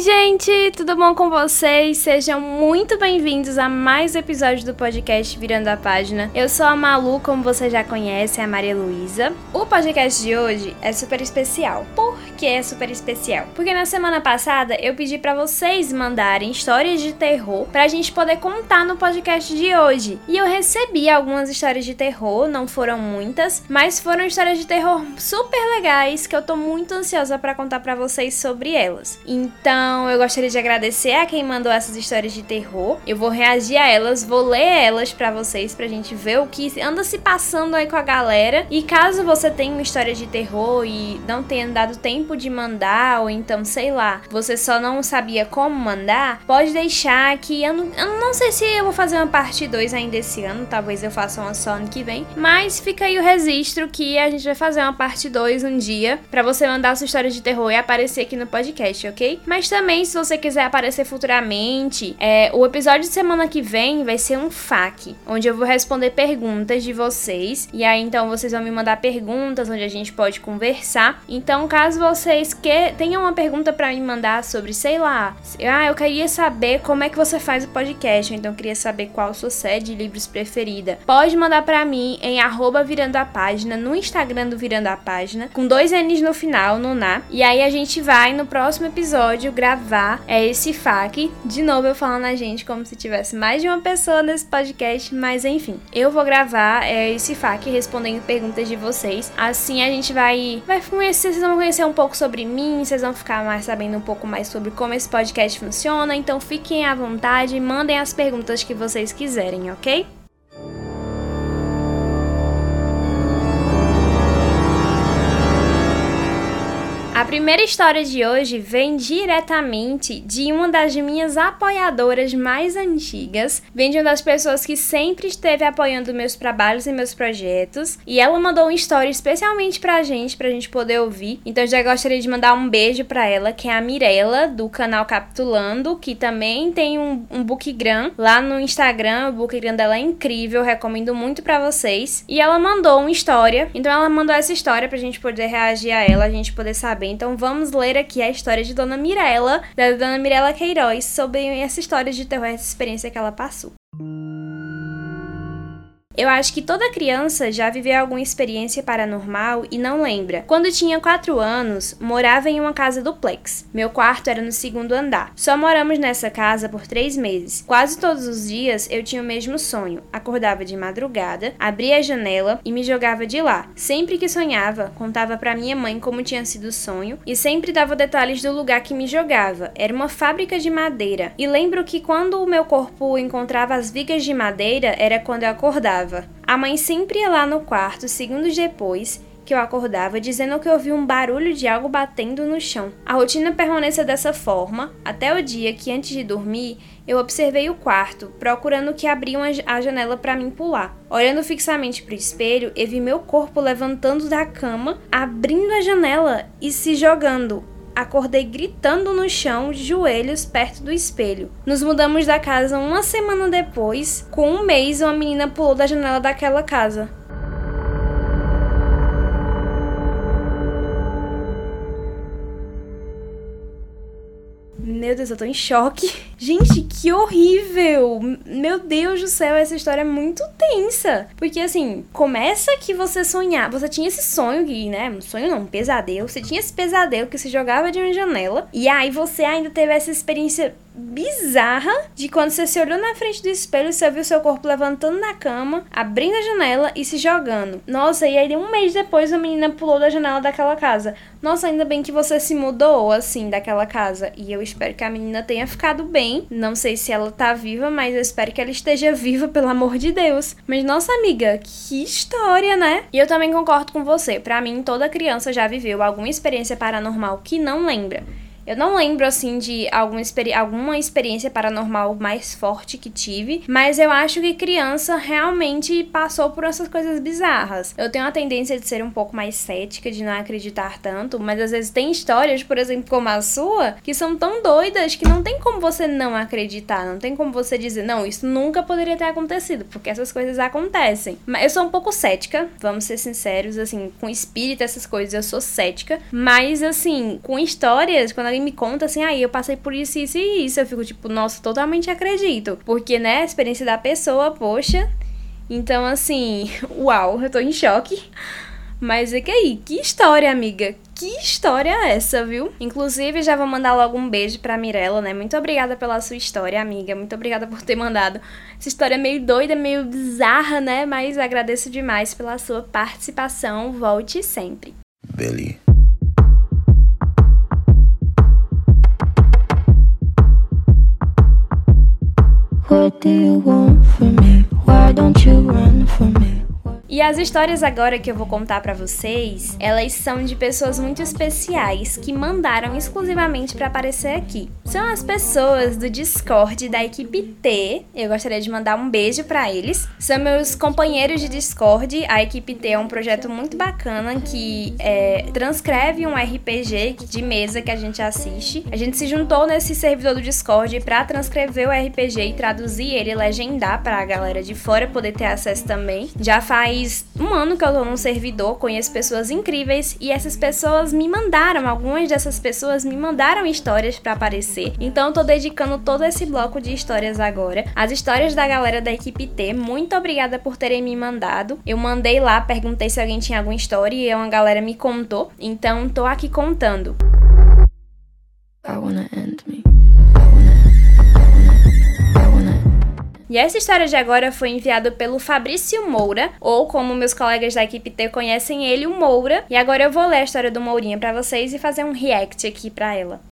Oi, gente, tudo bom com vocês? Sejam muito bem-vindos a mais episódio do podcast Virando a Página. Eu sou a Malu, como você já conhece, a Maria Luísa. O podcast de hoje é super especial. Por que é super especial? Porque na semana passada eu pedi para vocês mandarem histórias de terror pra gente poder contar no podcast de hoje. E eu recebi algumas histórias de terror, não foram muitas, mas foram histórias de terror super legais que eu tô muito ansiosa para contar para vocês sobre elas. Então, eu gostaria de agradecer a quem mandou essas histórias de terror. Eu vou reagir a elas, vou ler elas para vocês pra gente ver o que anda se passando aí com a galera. E caso você tenha uma história de terror e não tenha dado tempo de mandar ou então, sei lá, você só não sabia como mandar, pode deixar que eu não, eu não sei se eu vou fazer uma parte 2 ainda esse ano, talvez eu faça uma só ano que vem, mas fica aí o registro que a gente vai fazer uma parte 2 um dia para você mandar sua história de terror e aparecer aqui no podcast, ok? Mas também, se você quiser aparecer futuramente, é, o episódio de semana que vem vai ser um FAQ, onde eu vou responder perguntas de vocês. E aí, então, vocês vão me mandar perguntas onde a gente pode conversar. Então, caso vocês que tenham uma pergunta para me mandar sobre, sei lá, ah, eu queria saber como é que você faz o podcast, então eu queria saber qual a sua série de livros preferida. Pode mandar para mim em arroba virando a página no Instagram do Virando a Página, com dois N's no final, no na. E aí a gente vai no próximo episódio episódio gravar é esse FAQ. De novo eu falando a gente como se tivesse mais de uma pessoa nesse podcast, mas enfim. Eu vou gravar é, esse FAQ respondendo perguntas de vocês. Assim a gente vai vai conhecer, vocês vão conhecer um pouco sobre mim, vocês vão ficar mais sabendo um pouco mais sobre como esse podcast funciona. Então fiquem à vontade, mandem as perguntas que vocês quiserem, ok? A primeira história de hoje vem diretamente de uma das minhas apoiadoras mais antigas, vem de uma das pessoas que sempre esteve apoiando meus trabalhos e meus projetos, e ela mandou uma história especialmente pra gente, pra gente poder ouvir. Então já gostaria de mandar um beijo pra ela, que é a Mirella, do canal Capitulando, que também tem um, um bookgram lá no Instagram, o bookgram dela é incrível, recomendo muito para vocês. E ela mandou uma história, então ela mandou essa história pra gente poder reagir a ela, a gente poder saber então vamos ler aqui a história de Dona Mirella, da Dona Mirella Queiroz, sobre essa história de terror, essa experiência que ela passou. Eu acho que toda criança já viveu alguma experiência paranormal e não lembra. Quando tinha 4 anos, morava em uma casa duplex. Meu quarto era no segundo andar. Só moramos nessa casa por 3 meses. Quase todos os dias eu tinha o mesmo sonho. Acordava de madrugada, abria a janela e me jogava de lá. Sempre que sonhava, contava para minha mãe como tinha sido o sonho e sempre dava detalhes do lugar que me jogava. Era uma fábrica de madeira. E lembro que quando o meu corpo encontrava as vigas de madeira era quando eu acordava. A mãe sempre ia lá no quarto, segundos depois, que eu acordava dizendo que ouvi um barulho de algo batendo no chão. A rotina permaneceu dessa forma até o dia que, antes de dormir, eu observei o quarto, procurando que abriam a janela para mim pular. Olhando fixamente para o espelho, eu vi meu corpo levantando da cama, abrindo a janela e se jogando acordei gritando no chão, de joelhos, perto do espelho. Nos mudamos da casa uma semana depois. Com um mês, uma menina pulou da janela daquela casa. Meu Deus, eu tô em choque. Gente, que horrível! Meu Deus do céu, essa história é muito tensa. Porque assim, começa que você sonhar. Você tinha esse sonho que, né? Um sonho não, um pesadelo. Você tinha esse pesadelo que se jogava de uma janela. E aí você ainda teve essa experiência bizarra de quando você se olhou na frente do espelho, você viu seu corpo levantando na cama, abrindo a janela e se jogando. Nossa, e aí um mês depois a menina pulou da janela daquela casa. Nossa, ainda bem que você se mudou assim daquela casa. E eu espero que a menina tenha ficado bem. Não sei se ela tá viva, mas eu espero que ela esteja viva, pelo amor de Deus. Mas nossa amiga, que história, né? E eu também concordo com você. Para mim, toda criança já viveu alguma experiência paranormal que não lembra. Eu não lembro, assim, de alguma, experi alguma experiência paranormal mais forte que tive, mas eu acho que criança realmente passou por essas coisas bizarras. Eu tenho a tendência de ser um pouco mais cética, de não acreditar tanto, mas às vezes tem histórias, por exemplo, como a sua, que são tão doidas que não tem como você não acreditar, não tem como você dizer, não, isso nunca poderia ter acontecido, porque essas coisas acontecem. Mas eu sou um pouco cética, vamos ser sinceros, assim, com espírito, essas coisas eu sou cética, mas assim, com histórias, quando alguém me conta assim, aí ah, eu passei por isso, isso e isso, eu fico tipo, nossa, totalmente acredito. Porque, né, a experiência da pessoa, poxa. Então, assim, uau, eu tô em choque. Mas é que aí, que história, amiga? Que história é essa, viu? Inclusive, já vou mandar logo um beijo pra Mirella, né? Muito obrigada pela sua história, amiga. Muito obrigada por ter mandado essa história meio doida, meio bizarra, né? Mas agradeço demais pela sua participação. Volte sempre. Billy. What do you want from me? Why don't you run from me? E as histórias agora que eu vou contar para vocês, elas são de pessoas muito especiais que mandaram exclusivamente para aparecer aqui. São as pessoas do Discord da equipe T. Eu gostaria de mandar um beijo para eles. São meus companheiros de Discord. A equipe T é um projeto muito bacana que é, transcreve um RPG de mesa que a gente assiste. A gente se juntou nesse servidor do Discord para transcrever o RPG e traduzir ele, legendar para a galera de fora poder ter acesso também. Já faz faz um ano que eu tô num servidor, conheço pessoas incríveis e essas pessoas me mandaram, algumas dessas pessoas me mandaram histórias para aparecer. Então eu tô dedicando todo esse bloco de histórias agora. As histórias da galera da equipe T, muito obrigada por terem me mandado. Eu mandei lá, perguntei se alguém tinha alguma história e uma galera me contou. Então tô aqui contando. I wanna end E essa história de agora foi enviada pelo Fabrício Moura, ou como meus colegas da equipe T conhecem ele, o Moura. E agora eu vou ler a história do Mourinha para vocês e fazer um react aqui para ela.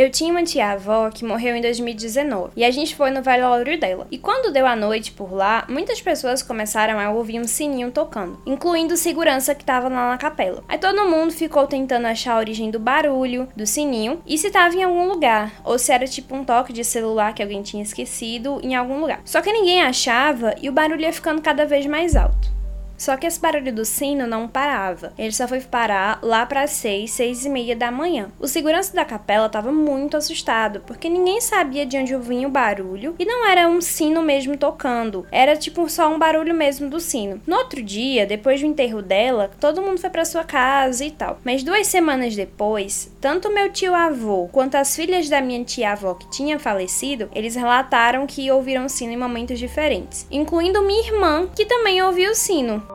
Eu tinha uma tia-avó que morreu em 2019 e a gente foi no velório dela. E quando deu a noite por lá, muitas pessoas começaram a ouvir um sininho tocando, incluindo segurança que tava lá na capela. Aí todo mundo ficou tentando achar a origem do barulho, do sininho e se tava em algum lugar, ou se era tipo um toque de celular que alguém tinha esquecido em algum lugar. Só que ninguém achava e o barulho ia ficando cada vez mais alto. Só que esse barulho do sino não parava. Ele só foi parar lá para seis, seis e meia da manhã. O segurança da capela estava muito assustado, porque ninguém sabia de onde vinha o barulho e não era um sino mesmo tocando. Era tipo só um barulho mesmo do sino. No outro dia, depois do enterro dela, todo mundo foi para sua casa e tal. Mas duas semanas depois, tanto meu tio avô quanto as filhas da minha tia avó que tinha falecido, eles relataram que ouviram sino em momentos diferentes, incluindo minha irmã, que também ouviu o sino.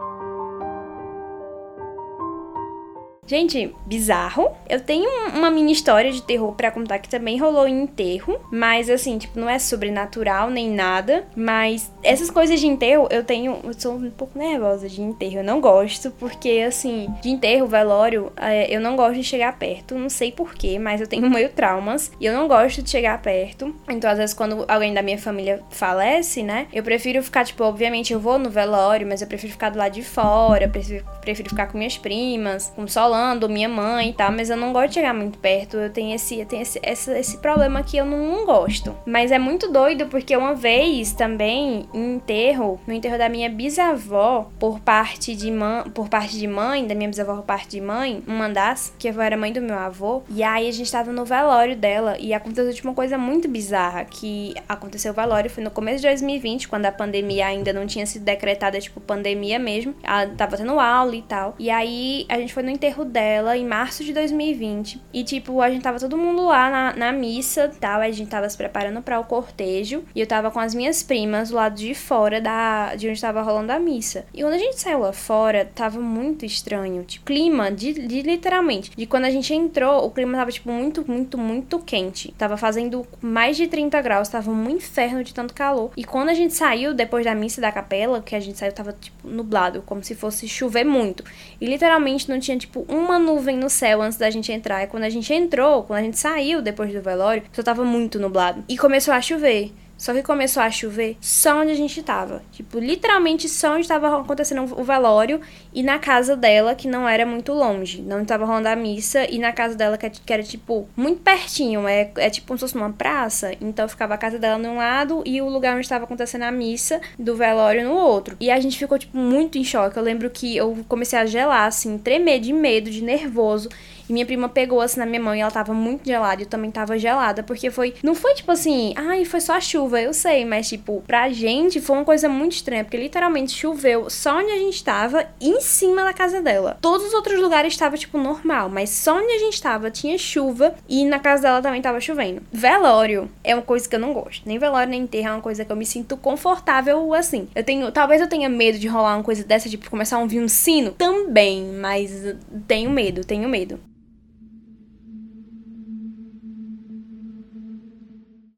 Gente, bizarro. Eu tenho uma mini história de terror para contar que também rolou em enterro, mas assim, tipo, não é sobrenatural nem nada, mas essas coisas de enterro eu tenho, eu sou um pouco nervosa de enterro, eu não gosto porque assim, de enterro, velório, é, eu não gosto de chegar perto, não sei porquê, mas eu tenho meio traumas e eu não gosto de chegar perto. Então, às vezes quando alguém da minha família falece, né, eu prefiro ficar tipo, obviamente eu vou no velório, mas eu prefiro ficar do lado de fora, prefiro, prefiro ficar com minhas primas, com solo falando, minha mãe e tal, mas eu não gosto de chegar muito perto. Eu tenho esse, eu tenho esse, esse, esse problema que eu não, não, gosto. Mas é muito doido porque uma vez também, em enterro, no enterro da minha bisavó, por parte de mãe, por parte de mãe, da minha bisavó por parte de mãe, uma das, que era mãe do meu avô, e aí a gente tava no velório dela e aconteceu tipo, uma coisa muito bizarra, que aconteceu o velório, foi no começo de 2020, quando a pandemia ainda não tinha sido decretada, tipo, pandemia mesmo. Ela tava tendo aula e tal. E aí a gente foi no enterro dela em março de 2020. E, tipo, a gente tava todo mundo lá na, na missa tal. A gente tava se preparando para o cortejo. E eu tava com as minhas primas do lado de fora da, de onde tava rolando a missa. E quando a gente saiu lá fora, tava muito estranho. Tipo, clima, de, de literalmente. De quando a gente entrou, o clima tava, tipo, muito, muito, muito quente. Tava fazendo mais de 30 graus. Tava um inferno de tanto calor. E quando a gente saiu depois da missa da capela, que a gente saiu, tava, tipo, nublado. Como se fosse chover muito. E literalmente não tinha, tipo, uma nuvem no céu antes da gente entrar. E quando a gente entrou, quando a gente saiu depois do velório, só tava muito nublado. E começou a chover. Só que começou a chover só onde a gente tava. Tipo, literalmente só onde tava acontecendo o velório e na casa dela, que não era muito longe. Não tava rolando a missa e na casa dela, que, era, tipo, muito pertinho. É, é tipo como se fosse uma praça. Então ficava a casa dela num lado e o lugar onde tava acontecendo a missa do velório no outro. E a gente ficou, tipo, muito em choque. Eu lembro que eu comecei a gelar, assim, tremer de medo, de nervoso. E minha prima pegou assim na minha mão e ela tava muito gelada. Eu também tava gelada, porque foi. Não foi tipo assim, ai, foi só chuva, eu sei, mas tipo, pra gente foi uma coisa muito estranha, porque literalmente choveu só onde a gente tava, em cima da casa dela. Todos os outros lugares estavam, tipo, normal, mas só onde a gente tava tinha chuva e na casa dela também tava chovendo. Velório é uma coisa que eu não gosto. Nem velório, nem enterro é uma coisa que eu me sinto confortável assim. Eu tenho. Talvez eu tenha medo de rolar uma coisa dessa, tipo, começar a ouvir um sino também, mas tenho medo, tenho medo.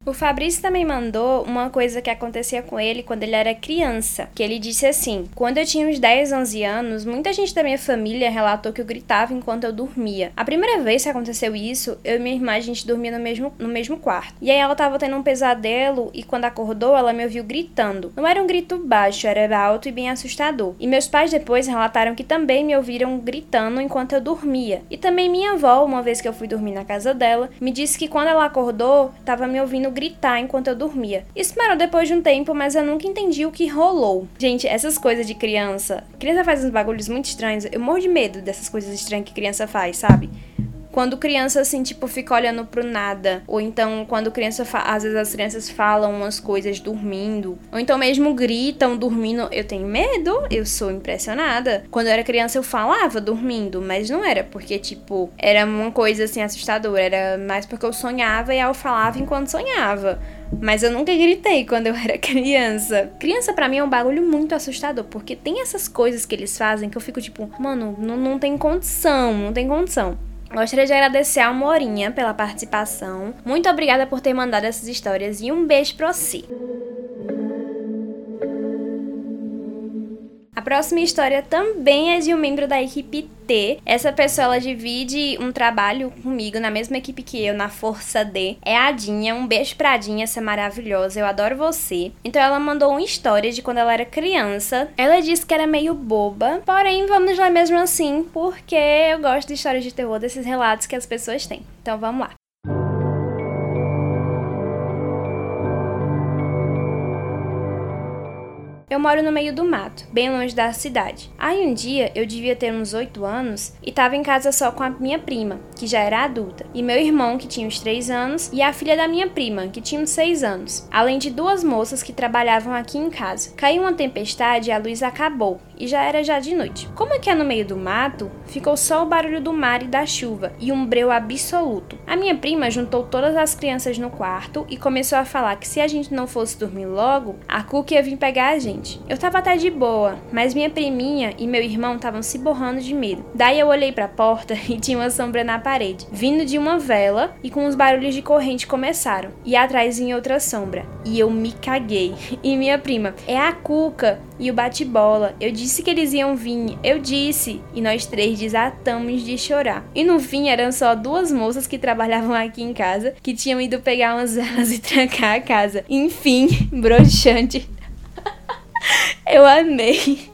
O Fabrício também mandou uma coisa que acontecia com ele quando ele era criança, que ele disse assim: "Quando eu tinha uns 10, 11 anos, muita gente da minha família relatou que eu gritava enquanto eu dormia. A primeira vez que aconteceu isso, eu e minha irmã a gente dormia no mesmo no mesmo quarto. E aí ela tava tendo um pesadelo e quando acordou, ela me ouviu gritando. Não era um grito baixo, era alto e bem assustador. E meus pais depois relataram que também me ouviram gritando enquanto eu dormia. E também minha avó, uma vez que eu fui dormir na casa dela, me disse que quando ela acordou, tava me ouvindo gritar enquanto eu dormia. Isso parou depois de um tempo, mas eu nunca entendi o que rolou. Gente, essas coisas de criança. Criança faz uns bagulhos muito estranhos. Eu morro de medo dessas coisas estranhas que criança faz, sabe? Quando criança, assim, tipo, fica olhando pro nada. Ou então, quando criança. Às vezes as crianças falam umas coisas dormindo. Ou então mesmo gritam dormindo. Eu tenho medo, eu sou impressionada. Quando eu era criança, eu falava dormindo, mas não era porque, tipo, era uma coisa assim assustadora. Era mais porque eu sonhava e eu falava enquanto sonhava. Mas eu nunca gritei quando eu era criança. Criança para mim é um bagulho muito assustador, porque tem essas coisas que eles fazem que eu fico tipo, mano, não, não tem condição, não tem condição. Gostaria de agradecer a Morinha pela participação. Muito obrigada por ter mandado essas histórias e um beijo pra você. Próxima história também é de um membro da equipe T. Essa pessoa ela divide um trabalho comigo na mesma equipe que eu, na Força D. É a Dinha. Um beijo pra Dinha, essa maravilhosa. Eu adoro você. Então ela mandou uma história de quando ela era criança. Ela disse que era meio boba, porém vamos lá mesmo assim, porque eu gosto de histórias de terror, desses relatos que as pessoas têm. Então vamos lá. Eu moro no meio do mato, bem longe da cidade. Aí um dia eu devia ter uns 8 anos e estava em casa só com a minha prima, que já era adulta, e meu irmão, que tinha uns 3 anos, e a filha da minha prima, que tinha uns 6 anos, além de duas moças que trabalhavam aqui em casa. Caiu uma tempestade e a luz acabou, e já era já de noite. Como aqui é no meio do mato, ficou só o barulho do mar e da chuva e um breu absoluto. A minha prima juntou todas as crianças no quarto e começou a falar que se a gente não fosse dormir logo, a Cookie ia vir pegar a gente. Eu tava até de boa, mas minha priminha e meu irmão estavam se borrando de medo. Daí eu olhei para a porta e tinha uma sombra na parede, vindo de uma vela e com os barulhos de corrente começaram. E atrás vinha outra sombra. E eu me caguei. E minha prima, é a Cuca e o bate-bola. Eu disse que eles iam vir, eu disse. E nós três desatamos de chorar. E no fim eram só duas moças que trabalhavam aqui em casa que tinham ido pegar umas velas e trancar a casa. Enfim, broxante. eu amei.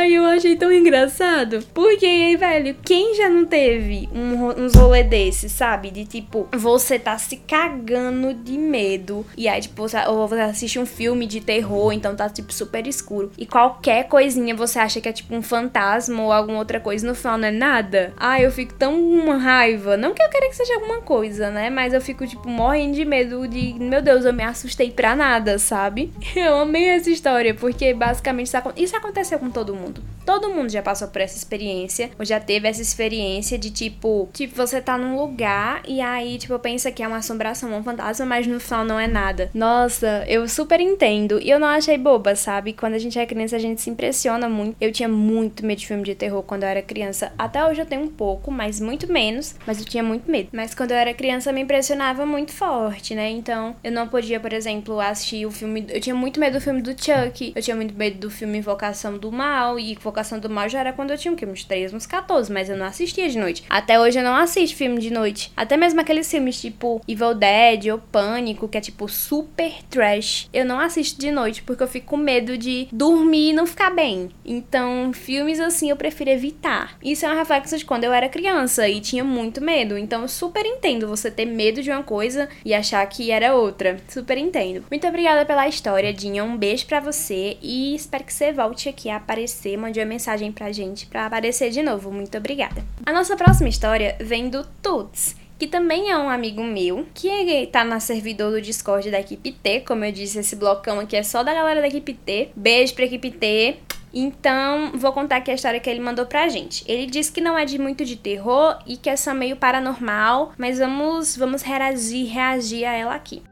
Ai, eu achei tão engraçado. Porque, velho, quem já não teve um, uns rolê desses, sabe? De tipo, você tá se cagando de medo. E aí, tipo, você, ou você assiste um filme de terror, então tá, tipo, super escuro. E qualquer coisinha você acha que é, tipo, um fantasma ou alguma outra coisa. No final não é nada. Ai, eu fico tão uma raiva. Não que eu queira que seja alguma coisa, né? Mas eu fico, tipo, morrendo de medo de. Meu Deus, eu me assustei pra nada, sabe? Eu amei essa história, porque basicamente isso, isso aconteceu com todo mundo mundo. Todo mundo já passou por essa experiência, ou já teve essa experiência de tipo, tipo, você tá num lugar e aí, tipo, pensa que é uma assombração, um fantasma, mas no final não é nada. Nossa, eu super entendo. E eu não achei boba, sabe? Quando a gente é criança, a gente se impressiona muito. Eu tinha muito medo de filme de terror quando eu era criança. Até hoje eu tenho um pouco, mas muito menos. Mas eu tinha muito medo. Mas quando eu era criança, me impressionava muito forte, né? Então, eu não podia, por exemplo, assistir o filme. Eu tinha muito medo do filme do Chuck. Eu tinha muito medo do filme Invocação do Mal e Invocação do Mal já era quando eu tinha? Uns 13, uns 14, mas eu não assistia de noite. Até hoje eu não assisto filme de noite. Até mesmo aqueles filmes tipo Evil Dead ou Pânico, que é tipo super trash. Eu não assisto de noite porque eu fico com medo de dormir e não ficar bem. Então, filmes assim eu prefiro evitar. Isso é um reflexo de quando eu era criança e tinha muito medo. Então, eu super entendo você ter medo de uma coisa e achar que era outra. Super entendo. Muito obrigada pela história, Dinha. Um beijo para você e espero que você volte aqui a aparecer mande uma mensagem pra gente pra aparecer de novo. Muito obrigada. A nossa próxima história vem do Tuts que também é um amigo meu, que tá na servidor do Discord da equipe T, como eu disse, esse blocão aqui é só da galera da equipe T. Beijo pra equipe T. Então, vou contar aqui a história que ele mandou pra gente. Ele disse que não é de muito de terror e que é só meio paranormal, mas vamos vamos reagir, reagir a ela aqui.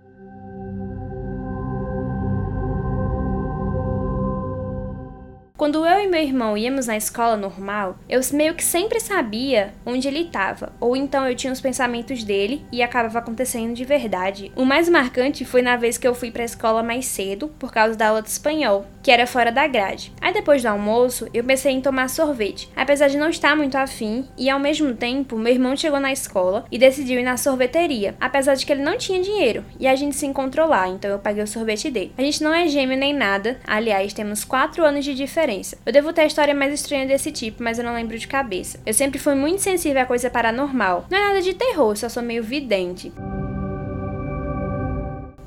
Quando eu e meu irmão íamos na escola normal, eu meio que sempre sabia onde ele estava, ou então eu tinha os pensamentos dele e acabava acontecendo de verdade. O mais marcante foi na vez que eu fui para a escola mais cedo por causa da aula de espanhol, que era fora da grade. Aí depois do almoço, eu pensei em tomar sorvete, apesar de não estar muito afim, e ao mesmo tempo, meu irmão chegou na escola e decidiu ir na sorveteria, apesar de que ele não tinha dinheiro, e a gente se encontrou lá, então eu paguei o sorvete dele. A gente não é gêmeo nem nada, aliás, temos 4 anos de diferença. Eu devo ter a história mais estranha desse tipo, mas eu não lembro de cabeça. Eu sempre fui muito sensível a coisa paranormal. Não é nada de terror, só sou meio vidente.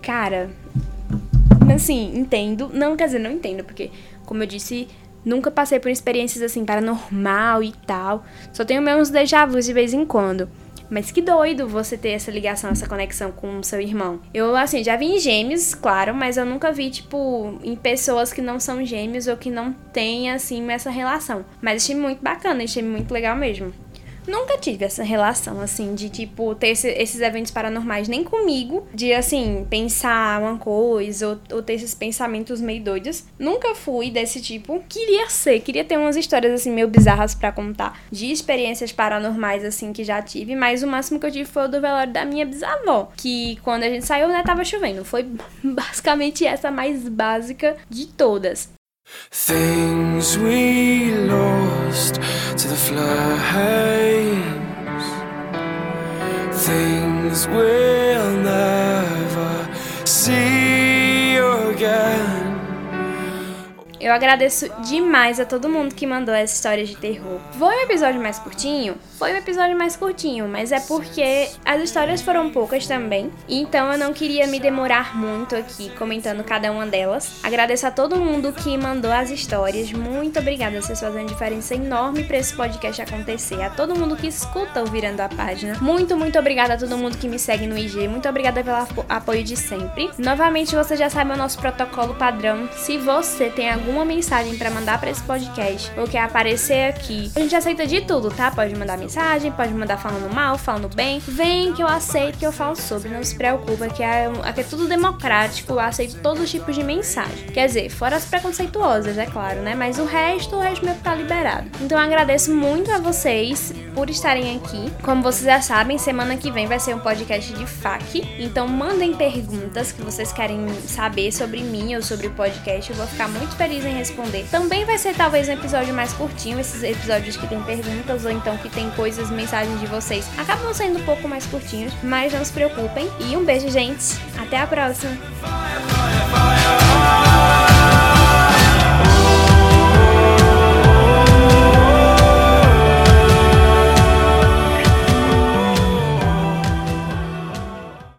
Cara, assim, entendo. Não, quer dizer, não entendo, porque, como eu disse, nunca passei por experiências assim paranormal e tal. Só tenho meus déjà vus de vez em quando. Mas que doido você ter essa ligação, essa conexão com o seu irmão. Eu, assim, já vi em gêmeos, claro, mas eu nunca vi, tipo, em pessoas que não são gêmeos ou que não têm, assim, essa relação. Mas achei muito bacana, achei muito legal mesmo. Nunca tive essa relação, assim, de, tipo, ter esse, esses eventos paranormais nem comigo, de, assim, pensar uma coisa ou, ou, ter esses pensamentos meio doidos. Nunca fui desse tipo. Queria ser, queria ter umas histórias, assim, meio bizarras para contar, de experiências paranormais, assim, que já tive, mas o máximo que eu tive foi o do velório da minha bisavó, que quando a gente saiu, né, tava chovendo. Foi basicamente essa mais básica de todas. Things we lost to the flames. Things we'll never see again. Eu agradeço demais a todo mundo que mandou essa história de terror. Foi um episódio mais curtinho? Foi um episódio mais curtinho, mas é porque as histórias foram poucas também. Então eu não queria me demorar muito aqui comentando cada uma delas. Agradeço a todo mundo que mandou as histórias. Muito obrigada, vocês fazem uma diferença enorme para esse podcast acontecer. A todo mundo que escuta o Virando a Página. Muito, muito obrigada a todo mundo que me segue no IG. Muito obrigada pelo apoio de sempre. Novamente, você já sabe o nosso protocolo padrão. Se você tem algum alguma mensagem para mandar para esse podcast ou quer aparecer aqui, a gente aceita de tudo, tá? Pode mandar mensagem, pode mandar falando mal, falando bem. Vem que eu aceito que eu falo sobre, não se preocupa, que é, aqui é tudo democrático, eu aceito todos os tipos de mensagem. Quer dizer, fora as preconceituosas, é claro, né? Mas o resto, o resto meu tá liberado. Então eu agradeço muito a vocês por estarem aqui. Como vocês já sabem, semana que vem vai ser um podcast de FAQ. Então mandem perguntas que vocês querem saber sobre mim ou sobre o podcast. Eu vou ficar muito em responder. Também vai ser talvez um episódio mais curtinho, esses episódios que tem perguntas ou então que tem coisas, mensagens de vocês. Acabam sendo um pouco mais curtinhos, mas não se preocupem. E um beijo, gente. Até a próxima.